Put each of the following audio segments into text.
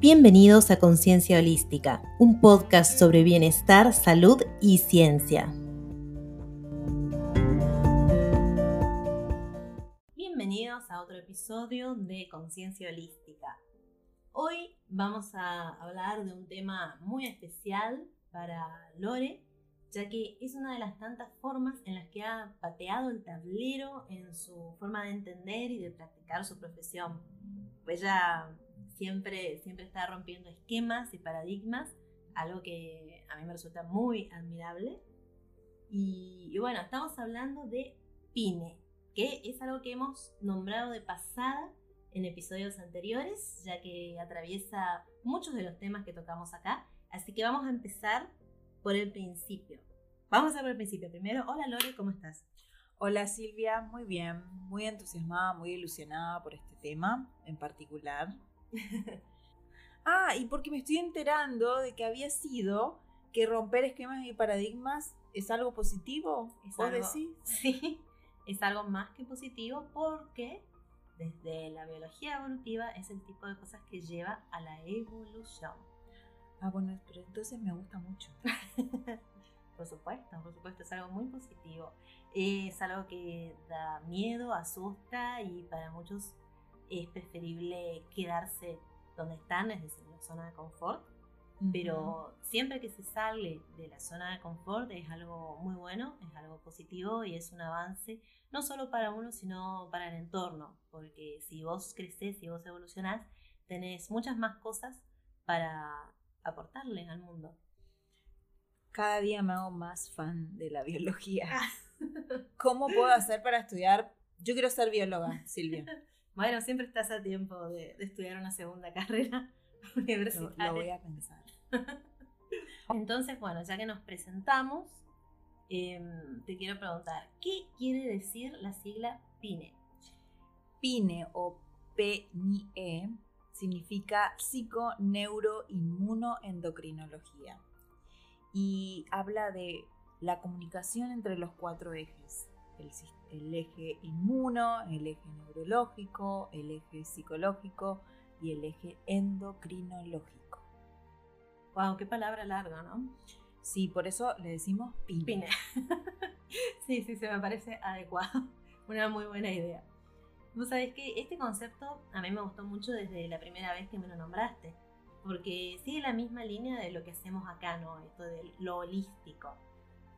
Bienvenidos a Conciencia Holística, un podcast sobre bienestar, salud y ciencia. Bienvenidos a otro episodio de Conciencia Holística. Hoy vamos a hablar de un tema muy especial para Lore, ya que es una de las tantas formas en las que ha pateado el tablero en su forma de entender y de practicar su profesión. Ya siempre, siempre está rompiendo esquemas y paradigmas, algo que a mí me resulta muy admirable. Y, bueno, estamos hablando de PINE, que es algo que hemos nombrado de pasada en episodios anteriores, ya que atraviesa muchos de los temas que tocamos acá. Así que vamos a empezar por el principio. Vamos a ver el principio. Primero, hola Lore, ¿cómo estás? Hola Silvia, muy bien, muy entusiasmada, muy ilusionada por este tema en particular. ah, y porque me estoy enterando de que había sido que romper esquemas y paradigmas es algo positivo. ¿Es ¿Vos decís? Sí, es algo más que positivo porque desde la biología evolutiva es el tipo de cosas que lleva a la evolución. Ah, bueno, pero entonces me gusta mucho. por supuesto, por supuesto, es algo muy positivo. Es algo que da miedo, asusta y para muchos es preferible quedarse donde están, es decir, en la zona de confort. Pero siempre que se sale de la zona de confort es algo muy bueno, es algo positivo y es un avance, no solo para uno, sino para el entorno. Porque si vos creces, si vos evolucionás, tenés muchas más cosas para aportarle al mundo. Cada día me hago más fan de la biología. ¿Cómo puedo hacer para estudiar? Yo quiero ser bióloga, Silvia. Bueno, siempre estás a tiempo de, estudiar una segunda carrera universitaria. Lo, voy a pensar. Entonces, bueno, ya que nos presentamos, em, te quiero preguntar, ¿qué quiere decir la sigla PINE? PINE o PNIE significa psico-neuro-inmunoendocrinología y habla de la comunicación entre los cuatro ejes, el, el eje inmuno, el eje neurológico, el eje psicológico y el eje endocrinológico. Wow, qué palabra larga, ¿no? Sí, por eso le decimos PINE. Pine. sí, sí, se me parece adecuado. Una muy buena idea. Vos sabés que este concepto a mí me gustó mucho desde la primera vez que me lo nombraste, porque sigue la misma línea de lo que hacemos acá, ¿no? Esto de lo holístico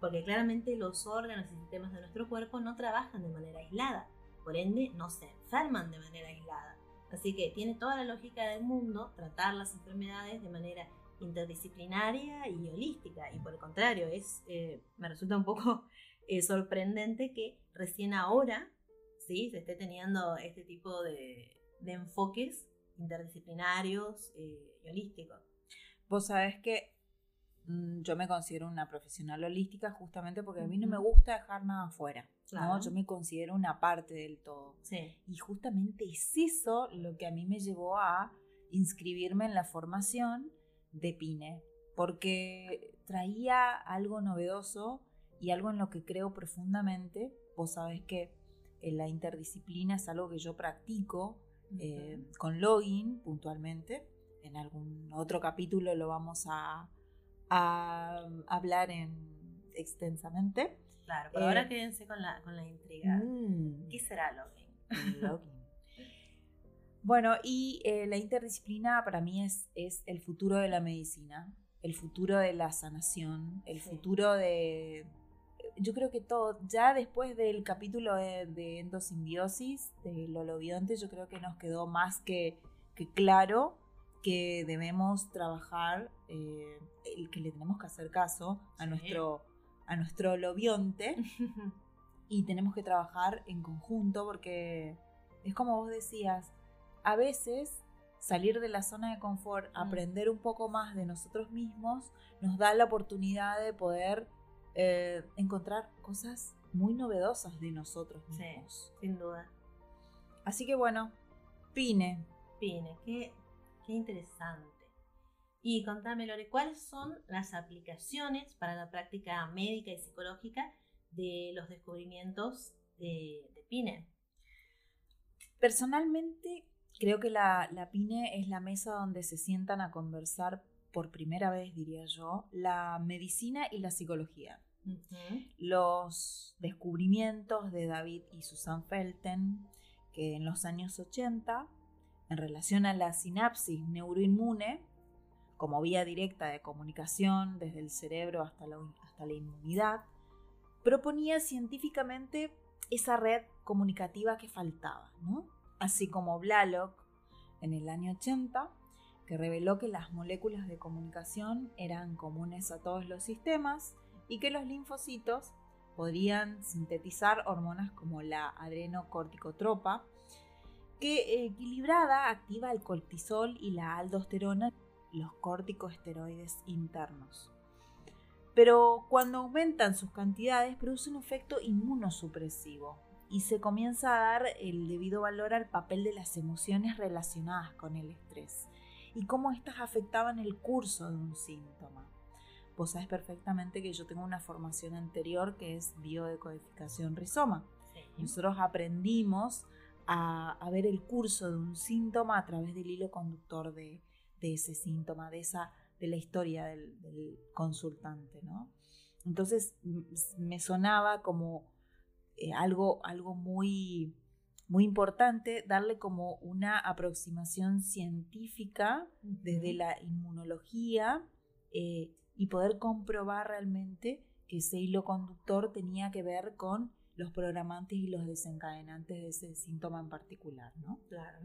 porque claramente los órganos y sistemas de nuestro cuerpo no trabajan de manera aislada, por ende no se enferman de manera aislada. Así que tiene toda la lógica del mundo tratar las enfermedades de manera interdisciplinaria y holística, y por el contrario, es, eh, me resulta un poco eh, sorprendente que recién ahora ¿sí? se esté teniendo este tipo de, enfoques interdisciplinarios eh, y holísticos. Vos sabés que yo me considero una profesional holística justamente porque a mí no me gusta dejar nada afuera. ¿no? Yo me considero una parte del todo. Y justamente es eso lo que a mí me llevó a inscribirme en la formación de PINE, porque traía algo novedoso y algo en lo que creo profundamente. Vos sabés que en la interdisciplina es algo que yo practico eh, con login puntualmente. En algún otro capítulo lo vamos a, a hablar en, extensamente. Claro, pero ahora eh, quédense con la, con la intriga. Mm. ¿Qué será Login? bueno, y eh, la interdisciplina para mí es, es el futuro de la medicina, el futuro de la sanación, el futuro de... Yo creo que todo, ya después del capítulo de, endosimbiosis, del holobionte, yo creo que nos quedó más que, que claro que debemos trabajar, eh, el que le tenemos que hacer caso a nuestro, a nuestro lobionte y tenemos que trabajar en conjunto porque es como vos decías, a veces salir de la zona de confort, mm. aprender un poco más de nosotros mismos, nos da la oportunidad de poder eh, encontrar cosas muy novedosas de nosotros mismos. sin duda. Así que bueno, Pine. Pine, que Qué interesante. Y contame, Lore, ¿cuáles son las aplicaciones para la práctica médica y psicológica de los descubrimientos de, PINE? Personalmente, creo que la, la PINE es la mesa donde se sientan a conversar por primera vez, diría yo, la medicina y la psicología. Los descubrimientos de David y Susan Felten, que en los años 80, en relación a la sinapsis neuroinmune, como vía directa de comunicación desde el cerebro hasta la, hasta la inmunidad, proponía científicamente esa red comunicativa que faltaba, así como Blalock en el año 80, que reveló que las moléculas de comunicación eran comunes a todos los sistemas y que los linfocitos podrían sintetizar hormonas como la adrenocorticotropa, que equilibrada activa el cortisol y la aldosterona, los corticosteroides internos. Pero cuando aumentan sus cantidades produce un efecto inmunosupresivo y se comienza a dar el debido valor al papel de las emociones relacionadas con el estrés y cómo éstas afectaban el curso de un síntoma. Vos sabes perfectamente que yo tengo una formación anterior que es biodecodificación rizoma. Nosotros aprendimos a, ver el curso de un síntoma a través del hilo conductor de, ese síntoma, de, esa, de la historia del, consultante. ¿no? Entonces me sonaba como eh, algo, algo muy, muy importante darle como una aproximación científica desde la inmunología eh, y poder comprobar realmente que ese hilo conductor tenía que ver con los programantes y los desencadenantes de ese síntoma en particular, ¿no? Claro.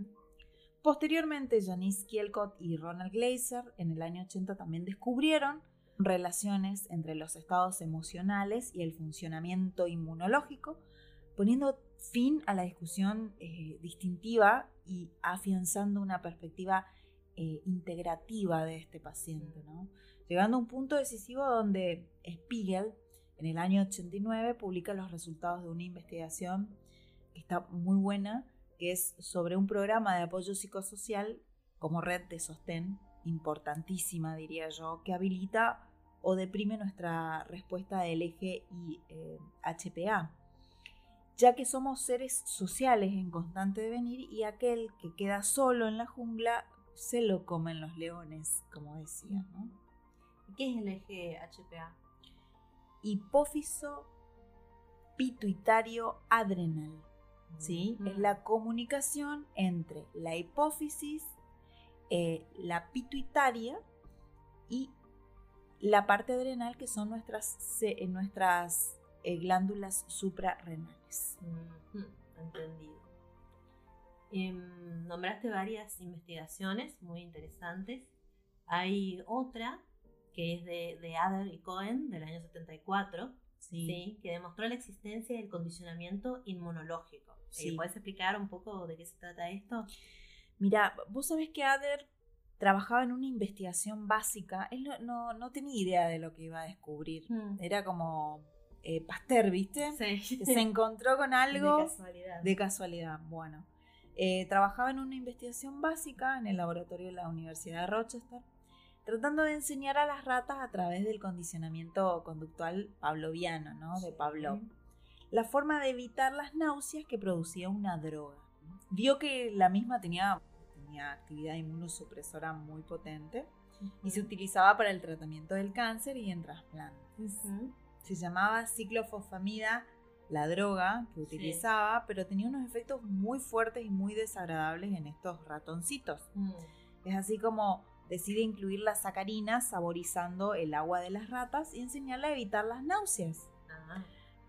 Posteriormente, Janice Kielcott y Ronald Glaser en el año 80 también descubrieron relaciones entre los estados emocionales y el funcionamiento inmunológico, poniendo fin a la discusión eh, distintiva y afianzando una perspectiva eh, integrativa de este paciente, llegando a un punto decisivo donde Spiegel en el año 89 publica los resultados de una investigación que está muy buena, que es sobre un programa de apoyo psicosocial como red de sostén, importantísima diría yo, que habilita o deprime nuestra respuesta del eje y eh, HPA, ya que somos seres sociales en constante devenir y aquel que queda solo en la jungla se lo comen los leones, como decía. ¿Qué es el eje HPA? hipófiso pituitario adrenal. ¿Sí? Es la comunicación entre la hipófisis, eh, la pituitaria y la parte adrenal, que son nuestras, nuestras eh, glándulas suprarrenales. Entendido. Em, nombraste varias investigaciones muy interesantes. Hay otra que es de, de Adler y Cohen del año 74, sí. que demostró la existencia del condicionamiento inmunológico. Sí. ¿Puedes explicar un poco de qué se trata esto? Mira, vos sabés que Adler trabajaba en una investigación básica. Él no, no, tenía idea de lo que iba a descubrir. Hmm. Era como eh, Pasteur, ¿viste? Sí. Que se encontró con algo. De casualidad. De casualidad, bueno. Eh, trabajaba en una investigación básica en el laboratorio de la Universidad de Rochester tratando de enseñar a las ratas a través del condicionamiento conductual pavloviano, ¿no? De Pavlov. La forma de evitar las náuseas que producía una droga. Vio que la misma tenía, tenía actividad inmunosupresora muy potente y se utilizaba para el tratamiento del cáncer y en trasplantes. Se llamaba ciclofosfamida la droga que utilizaba, pero tenía unos efectos muy fuertes y muy desagradables en estos ratoncitos. Mm. Es así como decide incluir la sacarina saborizando el agua de las ratas y enseñarle a evitar las náuseas. Ah.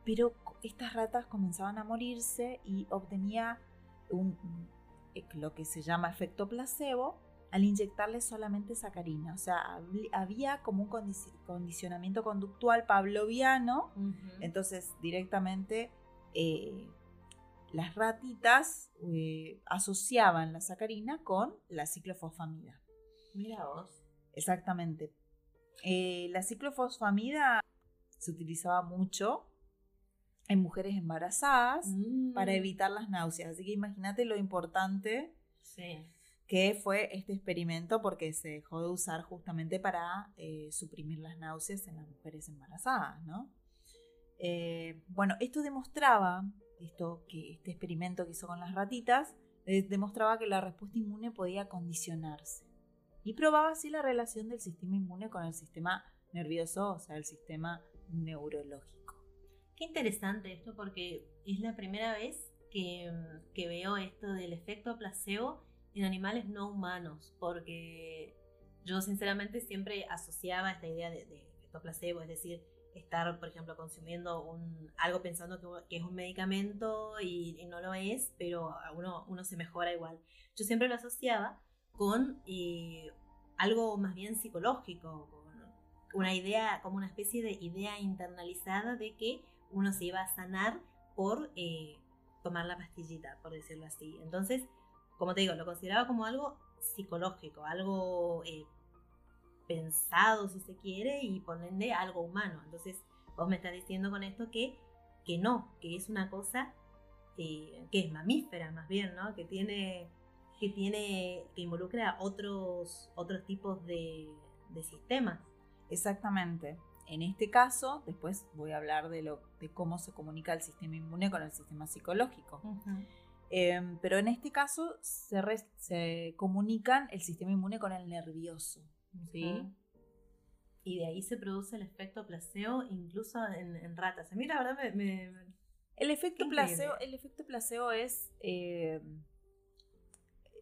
Pero estas ratas comenzaban a morirse y obtenía un, lo que se llama efecto placebo al inyectarle solamente sacarina. O sea, había como un condicionamiento conductual pavloviano, entonces directamente eh, las ratitas eh, asociaban la sacarina con la ciclofosfamida. Mira vos. Exactamente. Eh, la ciclofosfamida se utilizaba mucho en mujeres embarazadas para mm. evitar las náuseas. Así que imagínate lo importante que fue este experimento porque se dejó de usar justamente para eh, suprimir las náuseas en las mujeres embarazadas, ¿no? Eh, bueno, esto demostraba, esto, que este experimento que hizo con las ratitas, eh, demostraba que la respuesta inmune podía condicionarse y probaba así la relación del sistema inmune con el sistema nervioso, o sea, el sistema neurológico. Qué interesante esto porque es la primera vez que, que veo esto del efecto placebo en animales no humanos, porque yo sinceramente siempre asociaba esta idea de, efecto placebo, es decir, estar, por ejemplo, consumiendo un, algo pensando que, es un medicamento y, no lo es, pero uno, uno se mejora igual. Yo siempre lo asociaba con eh, algo más bien psicológico, con una idea, como una especie de idea internalizada de que uno se iba a sanar por eh, tomar la pastillita, por decirlo así. Entonces, como te digo, lo consideraba como algo psicológico, algo eh, pensado, si se quiere, y ponerle algo humano. Entonces, vos me estás diciendo con esto que, que no, que es una cosa que es mamífera más bien, ¿no? Que tiene que tiene que involucra otros otros tipos de, sistemas. Exactamente. En este caso, después voy a hablar de, lo, de cómo se comunica el sistema inmune con el sistema psicológico. Em, pero en este caso se, se, comunican el sistema inmune con el nervioso. ¿sí? Y de ahí se produce el efecto placebo incluso en, ratas. A mí la verdad me... el, efecto placebo, el efecto placebo es... Em,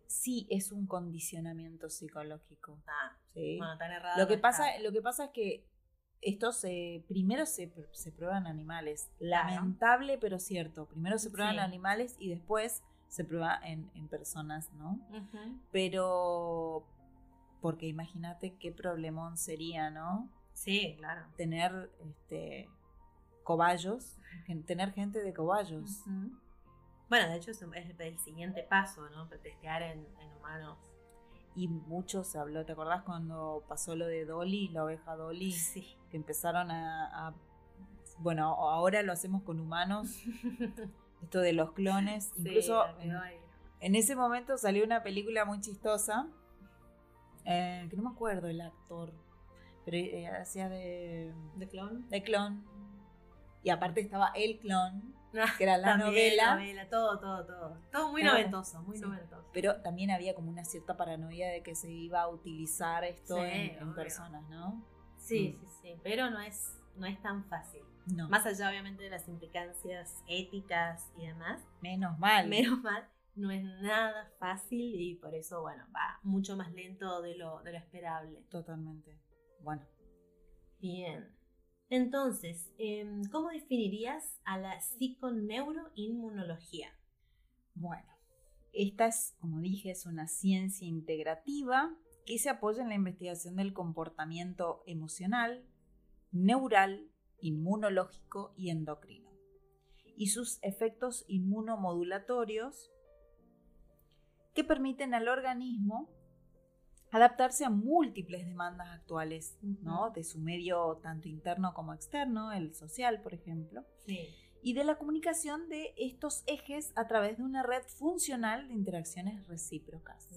sí es un condicionamiento psicológico. Ah, sí. Bueno, tan errado. Lo que, pasa, lo que pasa es que esto se, primero se, se prueban animales. Lamentable, pero cierto. Primero se prueban animales y después se prueba en, personas, ¿no? Pero, porque imagínate qué problemón sería, ¿no? Sí, claro. Tener este, cobayos, tener gente de cobayos. Bueno, de hecho es, el siguiente paso, ¿no? Testear en, humanos. Y mucho se habló, ¿te acordás cuando pasó lo de Dolly, la oveja Dolly? Sí. Que empezaron a, bueno, ahora lo hacemos con humanos. Esto de los clones. Incluso en, ese momento salió una película muy chistosa. Eh, que no me acuerdo el actor. Pero eh, hacía de. ¿De clon? De clon. Y aparte estaba el clon que era la novela. Todo, todo, todo. Todo muy noventoso, muy noventoso. Pero también había como una cierta paranoia de que se iba a utilizar esto en, personas, ¿no? Sí, mm. sí, sí. Pero no es, no es tan fácil. No. Más allá, obviamente, de las implicancias éticas y demás. Menos mal. Menos mal. No es nada fácil y por eso, bueno, va mucho más lento de lo, de lo esperable. Totalmente. Bueno. Bien. Entonces, em, ¿cómo definirías a la psiconeuroinmunología? Bueno, esta es, como dije, es una ciencia integrativa que se apoya en la investigación del comportamiento emocional, neural, inmunológico y endocrino, y sus efectos inmunomodulatorios que permiten al organismo adaptarse a múltiples demandas actuales, ¿no? De su medio tanto interno como externo, el social, por ejemplo. Y de la comunicación de estos ejes a través de una red funcional de interacciones recíprocas.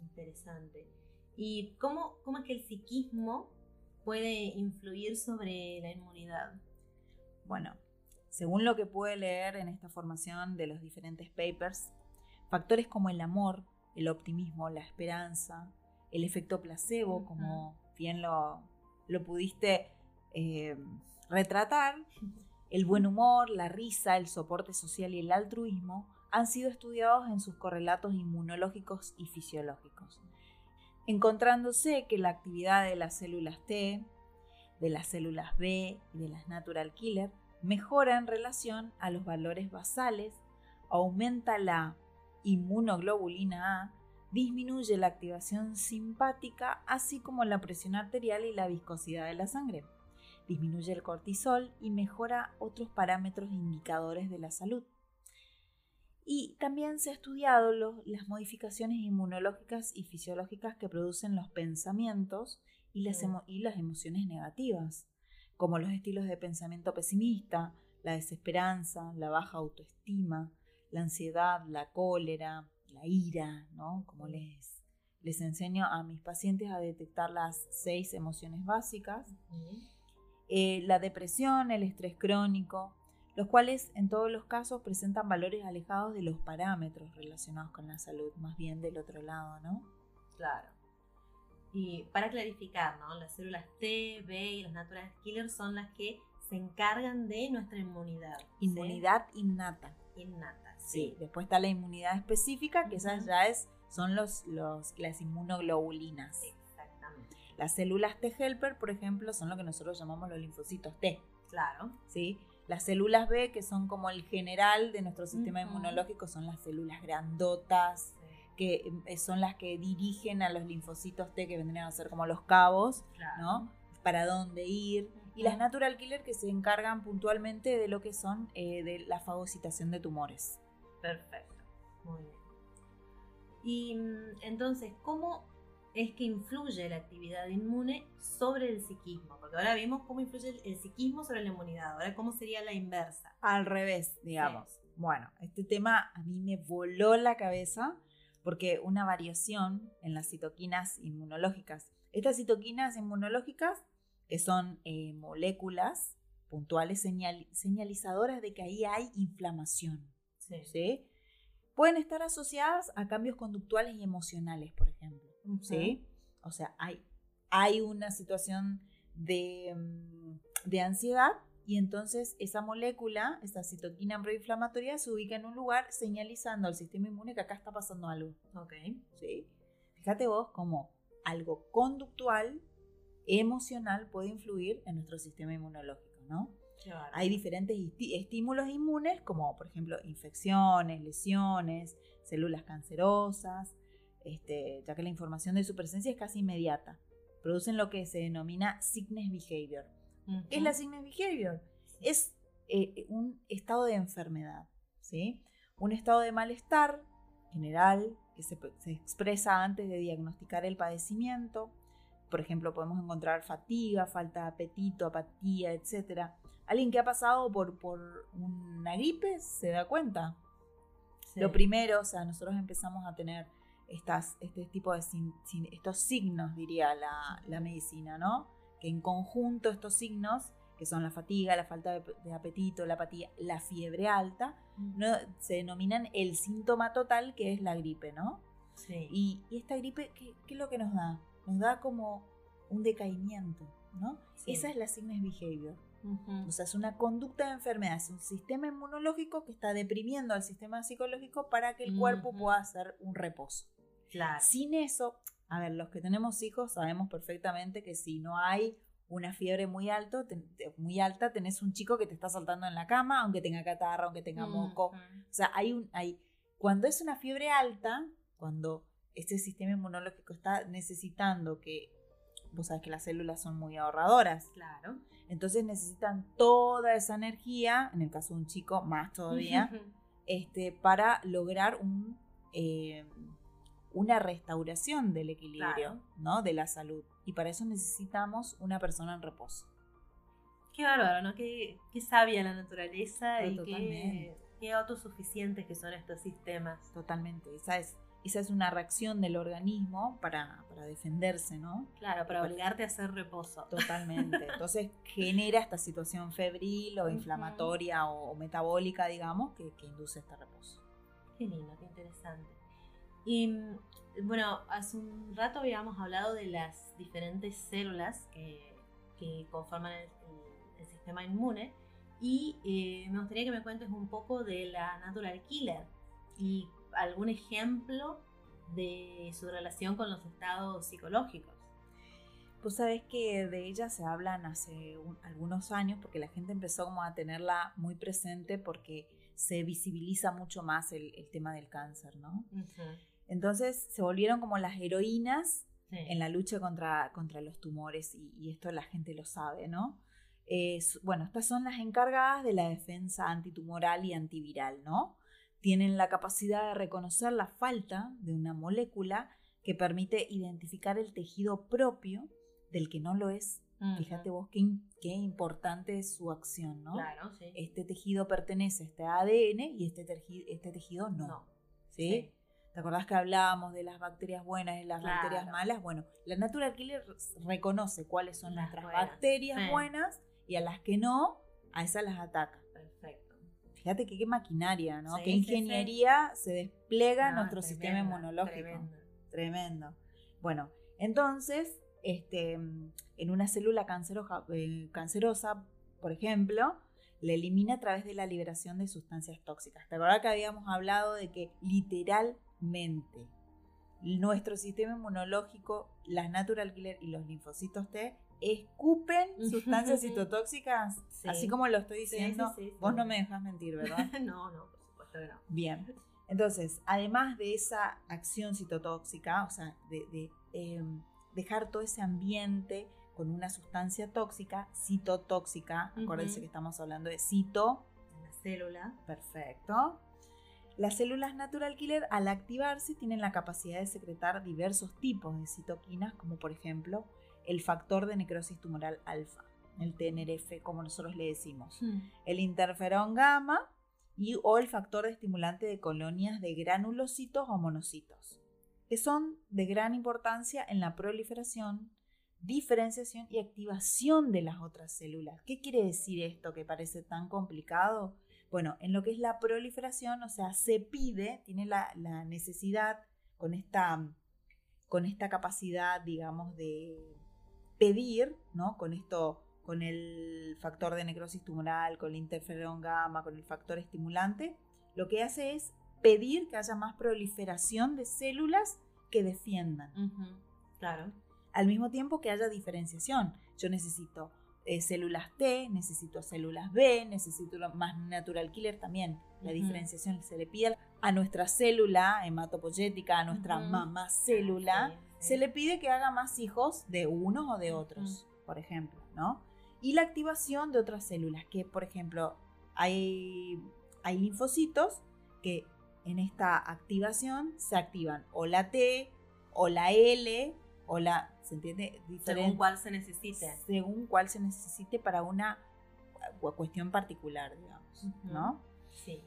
Interesante. ¿Y cómo, cómo es que el psiquismo puede influir sobre la inmunidad? Bueno, según lo que pude leer en esta formación de los diferentes papers, factores como el amor, el optimismo, la esperanza, el efecto placebo, como bien lo, lo pudiste eh, retratar, el buen humor, la risa, el soporte social y el altruismo han sido estudiados en sus correlatos inmunológicos y fisiológicos, encontrándose que la actividad de las células T, de las células B y de las natural killer mejora en relación a los valores basales, aumenta la inmunoglobulina A, disminuye la activación simpática, así como la presión arterial y la viscosidad de la sangre. Disminuye el cortisol y mejora otros parámetros indicadores de la salud. Y también se ha estudiado las modificaciones inmunológicas y fisiológicas que producen los pensamientos y las, y las emociones negativas, como los estilos de pensamiento pesimista, la desesperanza, la baja autoestima, la ansiedad, la cólera, la ira, ¿no? Como les, les enseño a mis pacientes a detectar las seis emociones básicas. Eh, la depresión, el estrés crónico, los cuales en todos los casos presentan valores alejados de los parámetros relacionados con la salud, más bien del otro lado, ¿no? Claro. Y para clarificar, ¿no? Las células T, B y las natural killers son las que se encargan de nuestra inmunidad. Inmunidad innata. Innata, sí. Después está la inmunidad específica, que esas ya es, son los, los, las inmunoglobulinas. Exactamente. Las células T helper, por ejemplo, son lo que nosotros llamamos los linfocitos T. Claro. ¿Sí? Las células B, que son como el general de nuestro sistema inmunológico, son las células grandotas, que eh, son las que dirigen a los linfocitos T, que vendrían a ser como los cabos, ¿no? Para dónde ir. Y las natural killer que se encargan puntualmente de lo que son eh, de la fagocitación de tumores. Perfecto, muy bien. Y mm, entonces, ¿cómo es que influye la actividad inmune sobre el psiquismo. Porque ahora vimos cómo influye el, psiquismo sobre la inmunidad. Ahora, ¿cómo sería la inversa? Al revés, digamos. Bueno, este tema a mí me voló la cabeza porque una variación en las citoquinas inmunológicas. Estas citoquinas inmunológicas, que son eh, moléculas puntuales señalizadoras de que ahí hay inflamación. ¿Sí? Pueden estar asociadas a cambios conductuales y emocionales, por ejemplo. ¿sí? O sea, hay, hay una situación de, mm, de, ansiedad y entonces esa molécula, esa citoquina proinflamatoria, se ubica en un lugar señalizando al sistema inmune que acá está pasando algo. Ok. ¿Sí? Fíjate vos cómo algo conductual, emocional, puede influir en nuestro sistema inmunológico, ¿no? Hay diferentes estímulos inmunes, como por ejemplo infecciones, lesiones, células cancerosas, este, ya que la información de su presencia es casi inmediata. Producen lo que se denomina sickness behavior. ¿Qué es la sickness behavior? Es eh, un estado de enfermedad, ¿sí? un estado de malestar general que se, se expresa antes de diagnosticar el padecimiento. Por ejemplo, podemos encontrar fatiga, falta de apetito, apatía, etc. Alguien que ha pasado por, por una gripe se da cuenta. Lo primero, o sea, nosotros empezamos a tener estas, este tipo de estos signos, diría la, medicina, ¿no? Que en conjunto estos signos, que son la fatiga, la falta de, apetito, la apatía, la fiebre alta, ¿no? se denominan el síntoma total que es la gripe, ¿no? Sí. Y, esta gripe, ¿qué, es lo que nos da? Nos da como un decaimiento, ¿no? Esa es la sickness behavior. O sea, es una conducta de enfermedad, es un sistema inmunológico que está deprimiendo al sistema psicológico para que el cuerpo pueda hacer un reposo. Sin eso, a ver, los que tenemos hijos sabemos perfectamente que si no hay una fiebre muy, alto, muy alta, tenés un chico que te está saltando en la cama, aunque tenga catarra, aunque tenga moco. O sea, hay un, hay, cuando es una fiebre alta, cuando este sistema inmunológico está necesitando que, vos sabes que las células son muy ahorradoras. Claro. Entonces necesitan toda esa energía, en el caso de un chico más todavía, este, para lograr un... Eh, una restauración del equilibrio, ¿no? De la salud. Y para eso necesitamos una persona en reposo. Qué bárbaro, ¿no? Qué, sabia la naturaleza y qué, qué, autosuficientes que son estos sistemas. Totalmente. Esa es, esa es una reacción del organismo para, defenderse, ¿no? Claro, para obligarte a hacer reposo. Totalmente. Entonces genera esta situación febril o inflamatoria o, metabólica, digamos, que, que induce este reposo. Qué lindo, qué interesante. Y bueno, hace un rato habíamos hablado de las diferentes células que, conforman el, sistema inmune y eh, me gustaría que me cuentes un poco de la Natural Killer y algún ejemplo de su relación con los estados psicológicos. Pues sabes que de ella se hablan hace algunos años porque la gente empezó como a tenerla muy presente porque se visibiliza mucho más el, tema del cáncer, ¿no? Entonces se volvieron como las heroínas en la lucha contra, contra los tumores y, esto la gente lo sabe, ¿no? bueno, estas son las encargadas de la defensa antitumoral y antiviral, ¿no? Tienen la capacidad de reconocer la falta de una molécula que permite identificar el tejido propio del que no lo es. Fíjate vos qué, qué, importante es su acción, ¿no? Claro, sí. Este tejido pertenece a este ADN y este, tejido, este tejido no. ¿sí? ¿Te acordás que hablábamos de las bacterias buenas y las bacterias malas? Bueno, la Natural Killer reconoce cuáles son nuestras bacterias buenas y a las que no, a esas las ataca. Fíjate que qué maquinaria, ¿no? Sí, qué sí, ingeniería se despliega en No, nuestro sistema inmunológico. tremendo. Tremendo. Bueno, entonces, este, en una célula cancerosa, eh, cancerosa, por ejemplo, la elimina a través de la liberación de sustancias tóxicas. ¿Te acuerdas que habíamos hablado de que literalmente nuestro sistema inmunológico, las natural killer y los linfocitos T escupen sustancias citotóxicas? Sí. Así como lo estoy diciendo, sí, sí, sí. vos no me dejas mentir, ¿verdad? no, no, por supuesto que no. Bien. Entonces, además de esa acción citotóxica, o sea, de, de, eh, dejar todo ese ambiente con una sustancia tóxica, citotóxica, acuérdense que estamos hablando de cito, La célula. perfecto. Las células natural killer al activarse tienen la capacidad de secretar diversos tipos de citoquinas, como por ejemplo el factor de necrosis tumoral alfa, el TNRF, como nosotros le decimos el interferón gamma y o el factor de estimulante de colonias de granulocitos o monocitos, que son de gran importancia en la proliferación, diferenciación y activación de las otras células. ¿Qué quiere decir esto que parece tan complicado? Bueno, en lo que es la proliferación, o sea, se pide, tiene la, la necesidad con esta, con esta capacidad, digamos, de pedir, ¿no? Con esto, con el factor de necrosis tumoral, con el interferón gamma, con el factor estimulante, lo que hace es pedir que haya más proliferación de células que defiendan, Claro. al mismo tiempo que haya diferenciación. Yo necesito eh, células T, necesito células B, necesito más natural killer también. La diferenciación se le pide a nuestra célula hematopoyética, a nuestra mamá célula, Sí, sí. se le pide que haga más hijos de unos o de otros, por ejemplo, ¿no? Y la activación de otras células, que por ejemplo hay, hay linfocitos que en esta activación se activan o la T, o la L, o la, ¿se entiende? Según Diferente- cuál se necesite. según cuál se necesite para una cu- cuestión particular, digamos. ¿no? Sí.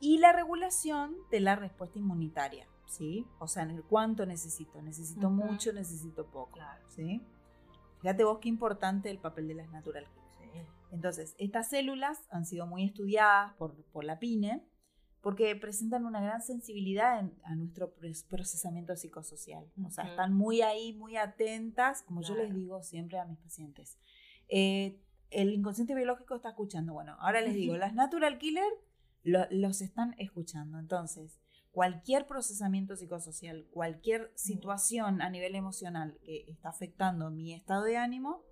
Y la regulación de la respuesta inmunitaria, ¿sí? O sea, en el cuánto necesito, necesito Ujú. mucho, necesito poco, Claro. ¿sí? Fíjate vos qué importante el papel de las natural killers. Sí. Entonces, estas células han sido muy estudiadas por, por la PINE porque presentan una gran sensibilidad en- a nuestro procesamiento psicosocial. O sea, están muy ahí, muy atentas, como yo les Claro. digo siempre a mis pacientes. Eh, el inconsciente biológico está escuchando. Bueno, ahora les digo, las natural killer lo- los están escuchando. Entonces, cualquier procesamiento psicosocial, cualquier situación a nivel emocional que está afectando mi estado de ánimo,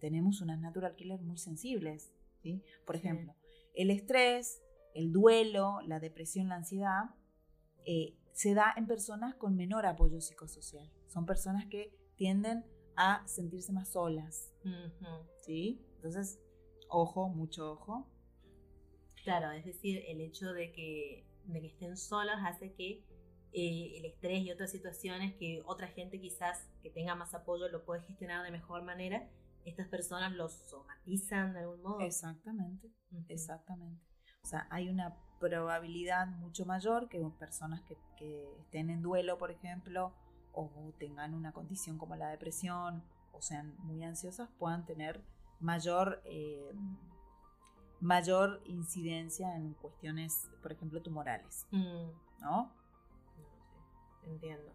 tenemos unas natural killers muy sensibles. ¿sí? Por Sí. ejemplo, el estrés, el duelo, la depresión, la ansiedad, eh, se da en personas con menor apoyo psicosocial. Son personas que tienden a sentirse más solas. Ujú. ¿sí? Entonces, ojo, mucho ojo. Claro, es decir, el hecho de que, de que estén solos hace que eh, el estrés y otras situaciones que otra gente quizás que tenga más apoyo lo puede gestionar de mejor manera, estas personas los somatizan de algún modo. Exactamente, exactamente. O sea, hay una probabilidad mucho mayor que personas que, que estén en duelo, por ejemplo, o tengan una condición como la depresión, o sean muy ansiosas, puedan tener mayor, eh, mayor incidencia en cuestiones, por ejemplo, tumorales, Mm, ¿no? entiendo.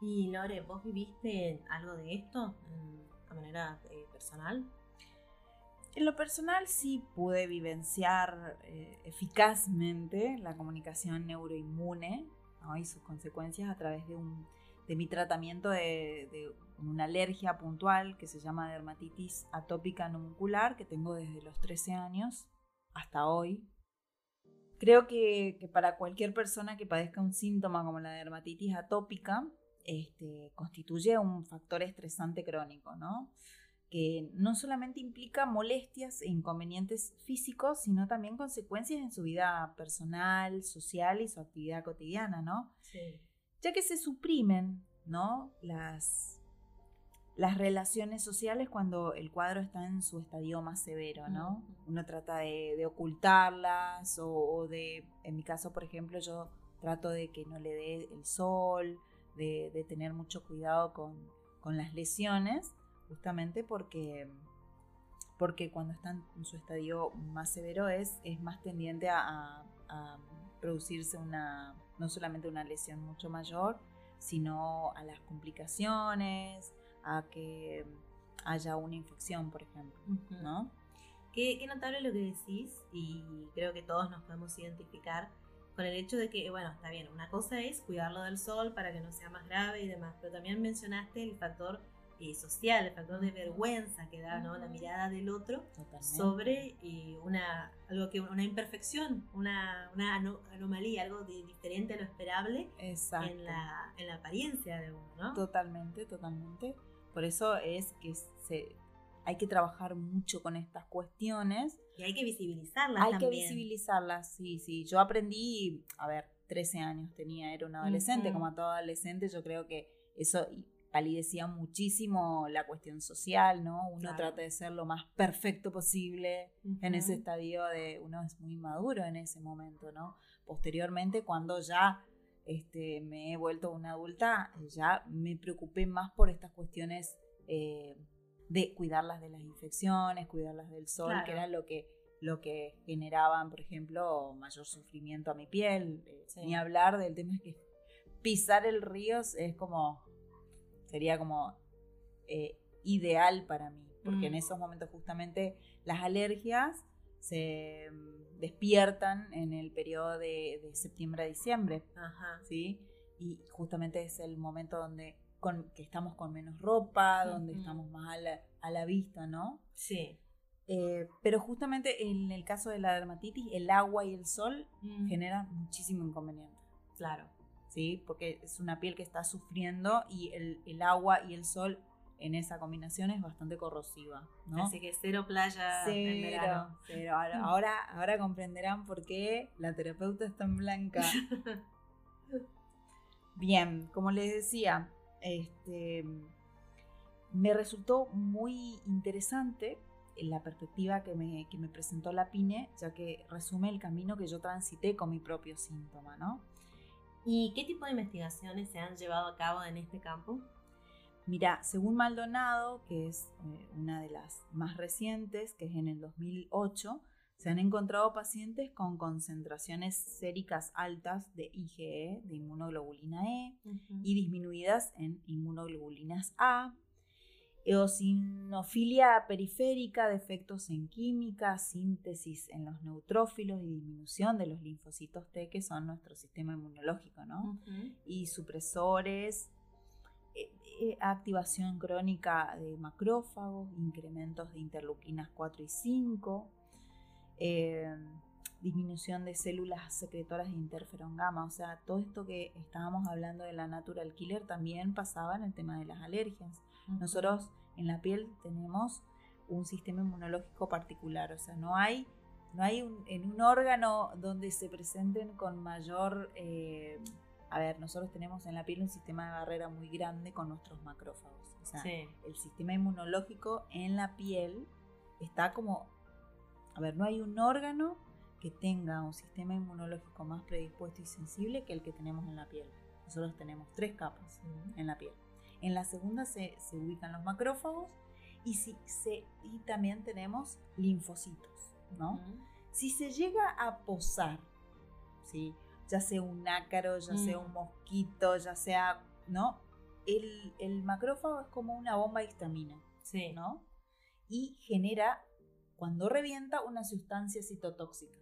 Y Lore, ¿vos viviste algo de esto en- de manera eh, personal? En lo personal sí pude vivenciar eh, eficazmente la comunicación neuroinmune ¿no? y sus consecuencias a través de, un, de mi tratamiento de, de una alergia puntual que se llama dermatitis atópica no muscular que tengo desde los 13 años hasta hoy. Creo que, que para cualquier persona que padezca un síntoma como la dermatitis atópica, este, constituye un factor estresante crónico, ¿no? que no solamente implica molestias e inconvenientes físicos, sino también consecuencias en su vida personal, social y su actividad cotidiana, ¿no? Sí. Ya que se suprimen, ¿no? Las, las relaciones sociales cuando el cuadro está en su estadio más severo, ¿no? Uno trata de, de ocultarlas o, o de, en mi caso, por ejemplo, yo trato de que no le dé el sol, de, de tener mucho cuidado con, con las lesiones, justamente porque porque cuando está en su estadio más severo es, es más tendiente a, a producirse una, no solamente una lesión mucho mayor, sino a las complicaciones, a que haya una infección, por ejemplo, ¿no? Qué, qué, notable lo que decís y creo que todos nos podemos identificar con el hecho de que, bueno, está bien, una cosa es cuidarlo del sol para que no sea más grave y demás, pero también mencionaste el factor eh, social, el factor de vergüenza que da ¿no? la mirada del otro sobre eh, una, algo que, una imperfección, una, una anomalía, algo de, diferente a lo esperable en la, en la apariencia de uno, ¿no? Totalmente, totalmente. Por eso es que se, hay que trabajar mucho con estas cuestiones. Y hay que visibilizarlas hay que visibilizarlas, sí, sí. Yo aprendí, a ver, 13 años tenía, era un adolescente, como a todo adolescente, yo creo que eso palidecía muchísimo la cuestión social, ¿no? Uno trata de ser lo más perfecto posible en ese estadio de, uno es muy maduro en ese momento, ¿no? Posteriormente, cuando ya este, me he vuelto una adulta, ya me preocupé más por estas cuestiones eh, de cuidarlas de las infecciones, cuidarlas del sol, que era lo que, lo que generaban, por ejemplo, mayor sufrimiento a mi piel. Eh, ni hablar del tema que pisar el río es como sería como eh, ideal para mí, porque en mm. esos momentos justamente las alergias se mm, despiertan en el periodo de, septiembre a diciembre, ¿sí? Y justamente es el momento donde con, que estamos con menos ropa, donde estamos más a la, vista, ¿no? Sí. Eh, pero justamente en el caso de la dermatitis, el agua y el sol mm. generan muchísimo inconveniente. Claro. ¿sí? Porque es una piel que está sufriendo y el, agua y el sol en esa combinación es bastante corrosiva, ¿no? Así que cero playa cero, Cero. Ahora, ahora, comprenderán por qué la terapeuta está en blanca. Bien, como les decía, este, me resultó muy interesante la perspectiva que me, que me presentó la PINE, ya que resume el camino que yo transité con mi propio síntoma, ¿no? ¿Y qué tipo de investigaciones se han llevado a cabo en este campo? Mira, según Maldonado, que es eh, una de las más recientes, que es en el 2008, se han encontrado pacientes con concentraciones séricas altas de IgE, de inmunoglobulina E, y disminuidas en inmunoglobulinas A, eosinofilia periférica, defectos en química, síntesis en los neutrófilos y disminución de los linfocitos T, que son nuestro sistema inmunológico, ¿no? Y supresores, eh, activación crónica de macrófagos, incrementos de interleuquinas 4 y 5, eh, disminución de células secretoras de interferón gamma, o sea, todo esto que estábamos hablando de la natural killer también pasaba en el tema de las alergias. Nosotros en la piel tenemos un sistema inmunológico particular, o sea, no hay, no hay un, en un órgano donde se presenten con mayor... Eh, a ver, nosotros tenemos en la piel un sistema de barrera muy grande con nuestros macrófagos. O sea, el sistema inmunológico en la piel está como... A ver, no hay un órgano que tenga un sistema inmunológico más predispuesto y sensible que el que tenemos en la piel. Nosotros tenemos tres capas en la piel. En la segunda se, ubican los macrófagos y, si se, y también tenemos linfocitos, ¿no? Si se llega a posar, ¿sí? Ya sea un ácaro, ya sea un mm. mosquito, ya sea, ¿no? El, macrófago es como una bomba de histamina, sí. ¿no? Y genera, cuando revienta, una sustancia citotóxica.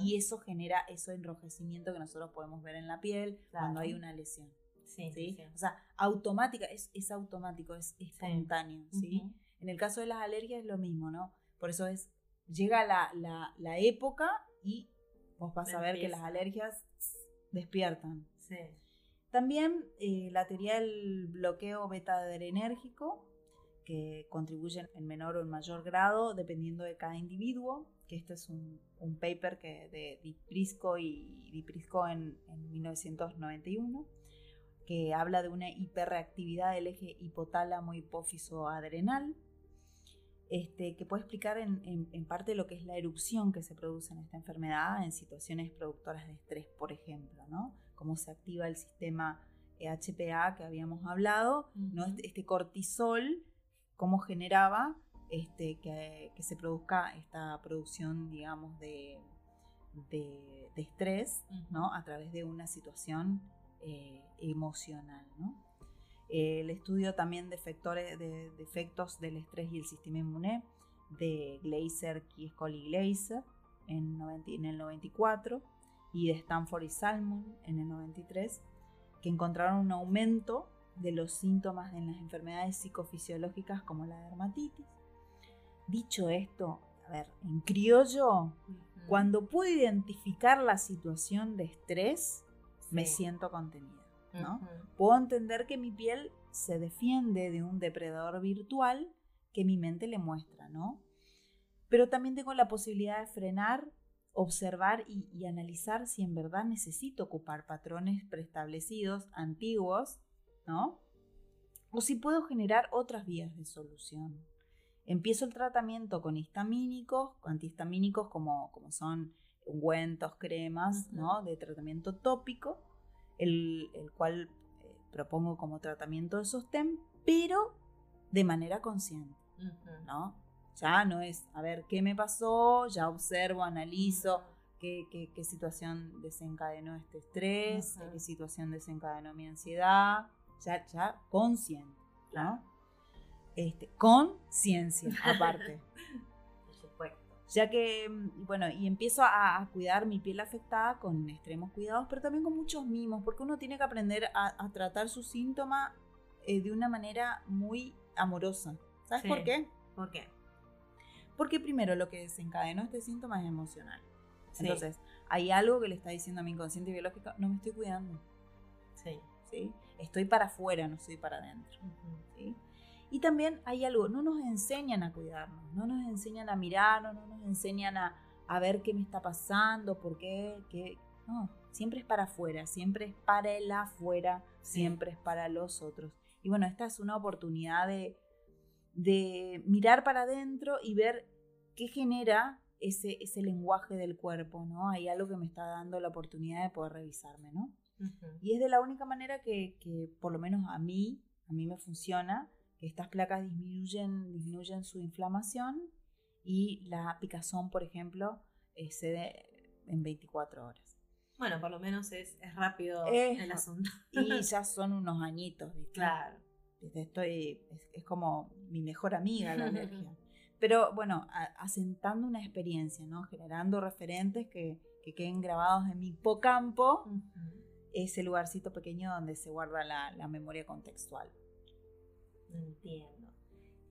Y eso genera ese enrojecimiento que nosotros podemos ver en la piel cuando hay una lesión. Sí, O sea, automática, es, es automático, es espontáneo, ¿sí? En el caso de las alergias es lo mismo, ¿no? Por eso es, llega la, la, época y vos vas a ver que las alergias despiertan. Sí. También eh, la teoría del bloqueo beta-adrenérgico, que contribuye en menor o en mayor grado dependiendo de cada individuo, que este es un, un paper que de Diprisco y Diprisco en, en 1991 que habla de una hiperreactividad del eje hipotálamo hipófiso adrenal, este, que puede explicar en, parte lo que es la erupción que se produce en esta enfermedad en situaciones productoras de estrés, por ejemplo, ¿no? Cómo se activa el sistema HPA que habíamos hablado, ¿no? Este, este, cortisol, cómo generaba este, que, se produzca esta producción, digamos, de, de, estrés, ¿no? A través de una situación eh, emocional, ¿no? El estudio también de, efectores, de, efectos del estrés y el sistema inmune de Glaser, Kieskol y Glaser en, en el 94 y de Stanford y Salmon en el 93, que encontraron un aumento de los síntomas en las enfermedades psicofisiológicas como la dermatitis. Dicho esto, a ver, en criollo, cuando puedo identificar la situación de estrés, me siento contenida. ¿No? Puedo entender que mi piel se defiende de un depredador virtual que mi mente le muestra, ¿no? Pero también tengo la posibilidad de frenar, observar y, analizar si en verdad necesito ocupar patrones preestablecidos, antiguos, ¿no? O si puedo generar otras vías de solución. Empiezo el tratamiento con histamínicos, antihistamínicos como, como son ungüentos, cremas, ¿no? De tratamiento tópico, el, cual eh, propongo como tratamiento de sostén, pero de manera consciente, ¿no? Ya no es, a ver, ¿qué me pasó? Ya observo, analizo qué, qué, situación desencadenó este estrés, qué situación desencadenó mi ansiedad, ya, ya consciente, ¿no? Este, conciencia, aparte. Ya que, mm, bueno, y empiezo a, cuidar mi piel afectada con extremos cuidados, pero también con muchos mimos, porque uno tiene que aprender a, tratar su síntoma eh, de una manera muy amorosa. ¿Sabes por qué? ¿Por qué? Porque primero lo que desencadenó este síntoma es emocional. Entonces, hay algo que le está diciendo a mi inconsciente biológico, no me estoy cuidando. Sí. ¿Sí? Estoy para afuera, no estoy para adentro. ¿sí? Y también hay algo, no nos enseñan a cuidarnos, no nos enseñan a mirarnos, no nos enseñan a, ver qué me está pasando, por qué, qué. No, siempre es para afuera, siempre es para el afuera, siempre es para los otros. Y bueno, esta es una oportunidad de, de mirar para adentro y ver qué genera ese, ese lenguaje del cuerpo, ¿no? Hay algo que me está dando la oportunidad de poder revisarme, ¿no? Y es de la única manera que, que, por lo menos a mí, a mí me funciona, que estas placas disminuyen, disminuyen su inflamación y la picazón, por ejemplo, eh, se cede en 24 horas. Bueno, por lo menos es, rápido el asunto. Y ya son unos añitos, ¿viste? Claro. Estoy, es, como mi mejor amiga la alergia. Pero bueno, asentando una experiencia, ¿no? Generando referentes que, que queden grabados en mi hipocampo, ese lugarcito pequeño donde se guarda la, la memoria contextual. Entiendo.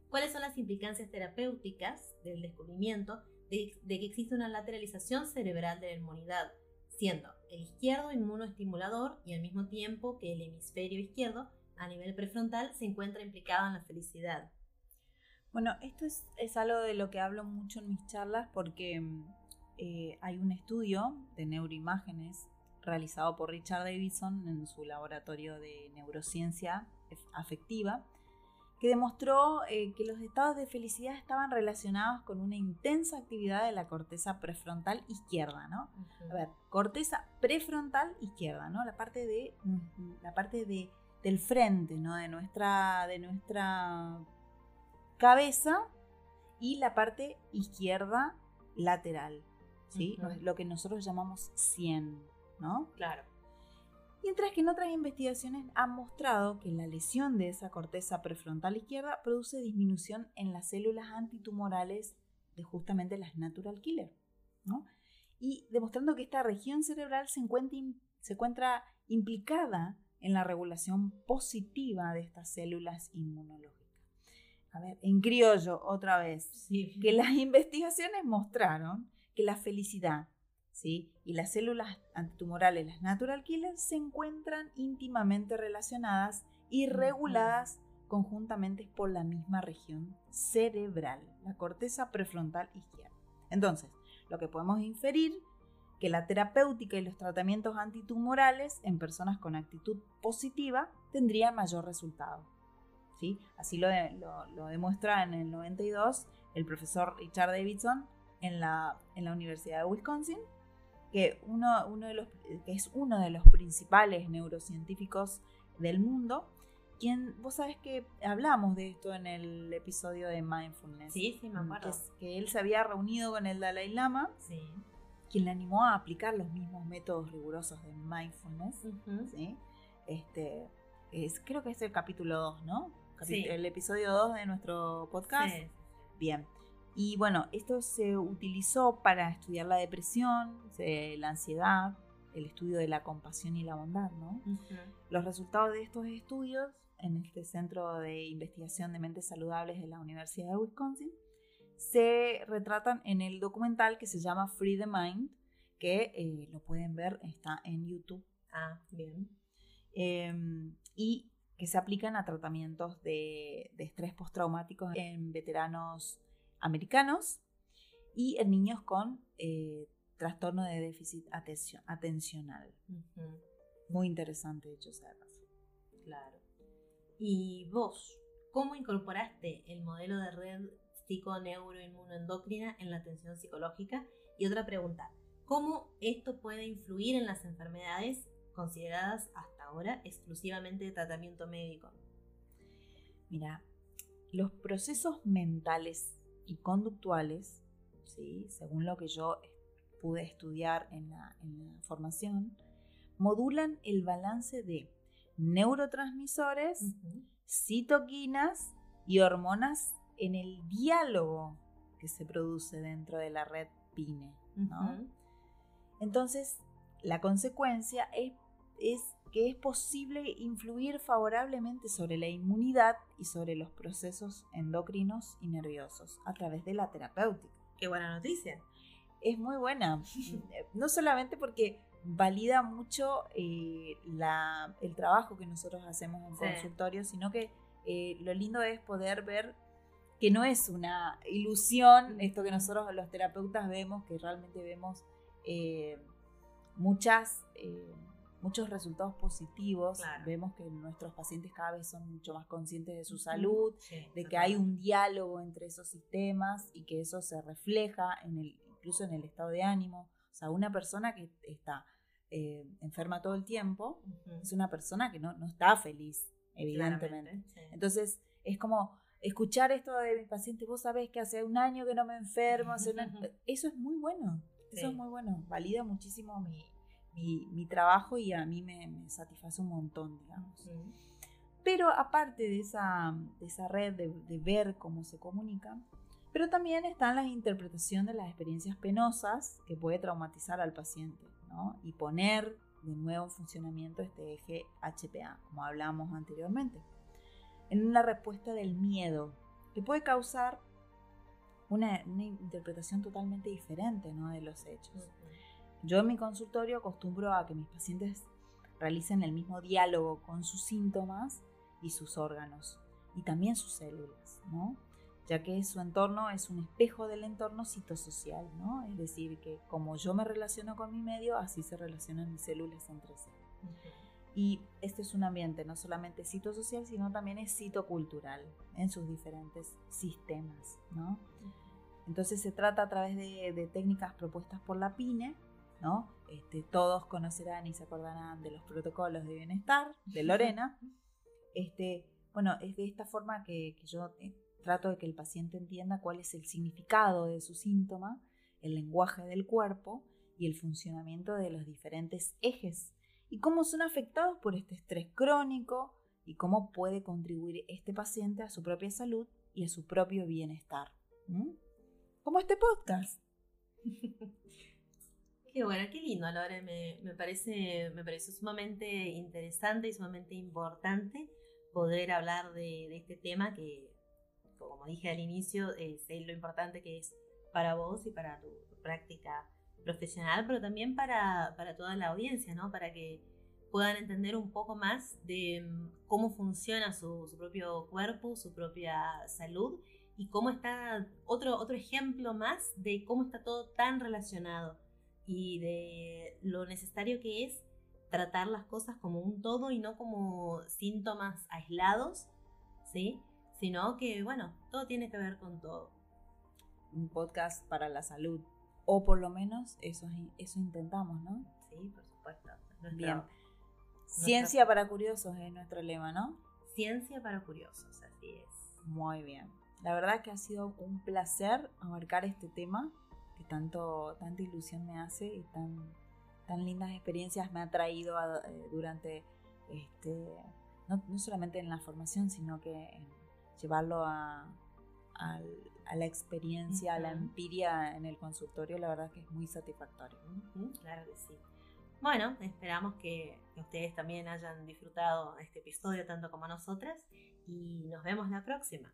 ¿Cuáles son las implicancias terapéuticas del descubrimiento de, que existe una lateralización cerebral de la inmunidad, siendo el izquierdo inmunoestimulador y al mismo tiempo que el hemisferio izquierdo a nivel prefrontal se encuentra implicado en la felicidad? Bueno, esto es, algo de lo que hablo mucho en mis charlas porque mm, eh, hay un estudio de neuroimágenes realizado por Richard Davidson en su laboratorio de neurociencia afectiva que demostró eh, que los estados de felicidad estaban relacionados con una intensa actividad de la corteza prefrontal izquierda, ¿no? A ver, corteza prefrontal izquierda, ¿no? La parte de la parte de, del frente, ¿no? De nuestra de nuestra cabeza y la parte izquierda lateral, ¿sí? Lo que nosotros llamamos 100, ¿no? Claro. Mientras que en otras investigaciones han mostrado que la lesión de esa corteza prefrontal izquierda produce disminución en las células antitumorales de justamente las natural killer. Y demostrando que esta región cerebral se encuentra, implicada en la regulación positiva de estas células inmunológicas. A ver, en criollo, otra vez, que las investigaciones mostraron que la felicidad, y las células antitumorales, las natural killers, se encuentran íntimamente relacionadas y reguladas conjuntamente por la misma región cerebral, la corteza prefrontal izquierda. Entonces, lo que podemos inferir que la terapéutica y los tratamientos antitumorales en personas con actitud positiva tendrían mayor resultado. ¿sí? Así lo, lo, demuestra en el 92 el profesor Richard Davidson en la, en la Universidad de Wisconsin que, uno, de los, que es uno de los principales neurocientíficos del mundo, quien, vos sabes que hablamos de esto en el episodio de Mindfulness. Sí, sí, me acuerdo. Que, que él se había reunido con el Dalai Lama. Sí. Quien le animó a aplicar los mismos métodos rigurosos de mindfulness. ¿sí? Este, es, creo que es el capítulo 2, ¿no? Sí. El episodio 2 de nuestro podcast. Sí. Bien. Y bueno, esto se utilizó para estudiar la depresión, la ansiedad, el estudio de la compasión y la bondad. Los resultados de estos estudios en este Centro de Investigación de Mentes Saludables de la Universidad de Wisconsin se retratan en el documental que se llama Free the Mind, que eh, lo pueden ver, está en YouTube, Ah, bien. eh, y que se aplican a tratamientos de, de estrés postraumático en veteranos americanos y en niños con eh, trastorno de déficit atencio- atencional. Muy interesante, de hecho, paso. Claro. ¿Y vos, cómo incorporaste el modelo de red psiconeuroinmunoendocrina en la atención psicológica? Y otra pregunta, ¿cómo esto puede influir en las enfermedades consideradas hasta ahora exclusivamente de tratamiento médico? Mira, los procesos mentales y conductuales, ¿sí? según lo que yo pude estudiar en la, en la formación, modulan el balance de neurotransmisores, Ujú. citoquinas y hormonas en el diálogo que se produce dentro de la red PINE. ¿no? Entonces, la consecuencia es, es que es posible influir favorablemente sobre la inmunidad y sobre los procesos endocrinos y nerviosos a través de la terapéutica. Qué buena noticia. Es muy buena, no solamente porque valida mucho eh, la- el trabajo que nosotros hacemos en Sí. consultorio, sino que eh, lo lindo es poder ver que no es una ilusión Mm. esto que nosotros los terapeutas vemos, que realmente vemos eh, muchas, muchos resultados positivos, Claro. vemos que nuestros pacientes cada vez son mucho más conscientes de su salud, Sí, de que hay un diálogo entre esos sistemas y que eso se refleja en el, incluso en el estado de ánimo. O sea, una persona que está eh, enferma todo el tiempo es una persona que no, no está feliz, evidentemente. Sí. Entonces, es como escuchar esto de mi paciente, vos sabés que hace un año que no me enfermo, hace un año- eso es muy bueno, eso Sí. es muy bueno, valida muchísimo mi, mi- mi trabajo y a mí me, me satisface un montón, digamos. Pero aparte de esa, de esa red de, de ver cómo se comunican, pero también están las interpretación de las experiencias penosas que puede traumatizar al paciente, ¿no? Y poner de nuevo en funcionamiento este eje HPA, como hablamos anteriormente, en una respuesta del miedo, que puede causar una, una interpretación totalmente diferente, ¿no? De los hechos. Yo en mi consultorio acostumbro a que mis pacientes realicen el mismo diálogo con sus síntomas y sus órganos y también sus células, ¿no? Ya que su entorno es un espejo del entorno psicosocial, ¿no? Es decir, que como yo me relaciono con mi medio, así se relacionan mis células entre sí. Ujú. Y este es un ambiente no solamente citosocial, sino también es citocultural en sus diferentes sistemas, ¿no? Entonces se trata a través de, de técnicas propuestas por la PINE, ¿no? Este, todos conocerán y se acordarán de los protocolos de bienestar de Lorena. Este, bueno, es de esta forma que, que yo eh, trato de que el paciente entienda cuál es el significado de su síntoma, el lenguaje del cuerpo y el funcionamiento de los diferentes ejes y cómo son afectados por este estrés crónico y cómo puede contribuir este paciente a su propia salud y a su propio bienestar. ¿Mm? Como este podcast. Qué bueno, qué lindo, Lore. Me, me parece, me pareció sumamente interesante y sumamente importante poder hablar de, de este tema que, como dije al inicio, es, lo importante que es para vos y para tu, tu práctica profesional, pero también para, para toda la audiencia, ¿no? Para que puedan entender un poco más de mm, cómo funciona su, su propio cuerpo, su propia salud y cómo está, otro, otro ejemplo más de cómo está todo tan relacionado y de lo necesario que es tratar las cosas como un todo y no como síntomas aislados, ¿sí? Sino que, bueno, todo tiene que ver con todo. Un podcast para la salud. O por lo menos eso, eso intentamos, ¿no? Sí, por supuesto. Bien. Ciencia para curiosos es nuestro lema, ¿no? Ciencia para curiosos, así es. Muy bien. La verdad que ha sido un placer abarcar este tema que tanto, tanta ilusión me hace y tan, tan lindas experiencias me ha traído eh, durante, este, no, solamente en la formación, sino que en llevarlo a, la experiencia, a la empiria en el consultorio, la verdad que es muy satisfactorio. Claro que sí. Bueno, esperamos que ustedes también hayan disfrutado este episodio tanto como nosotras y nos vemos la próxima.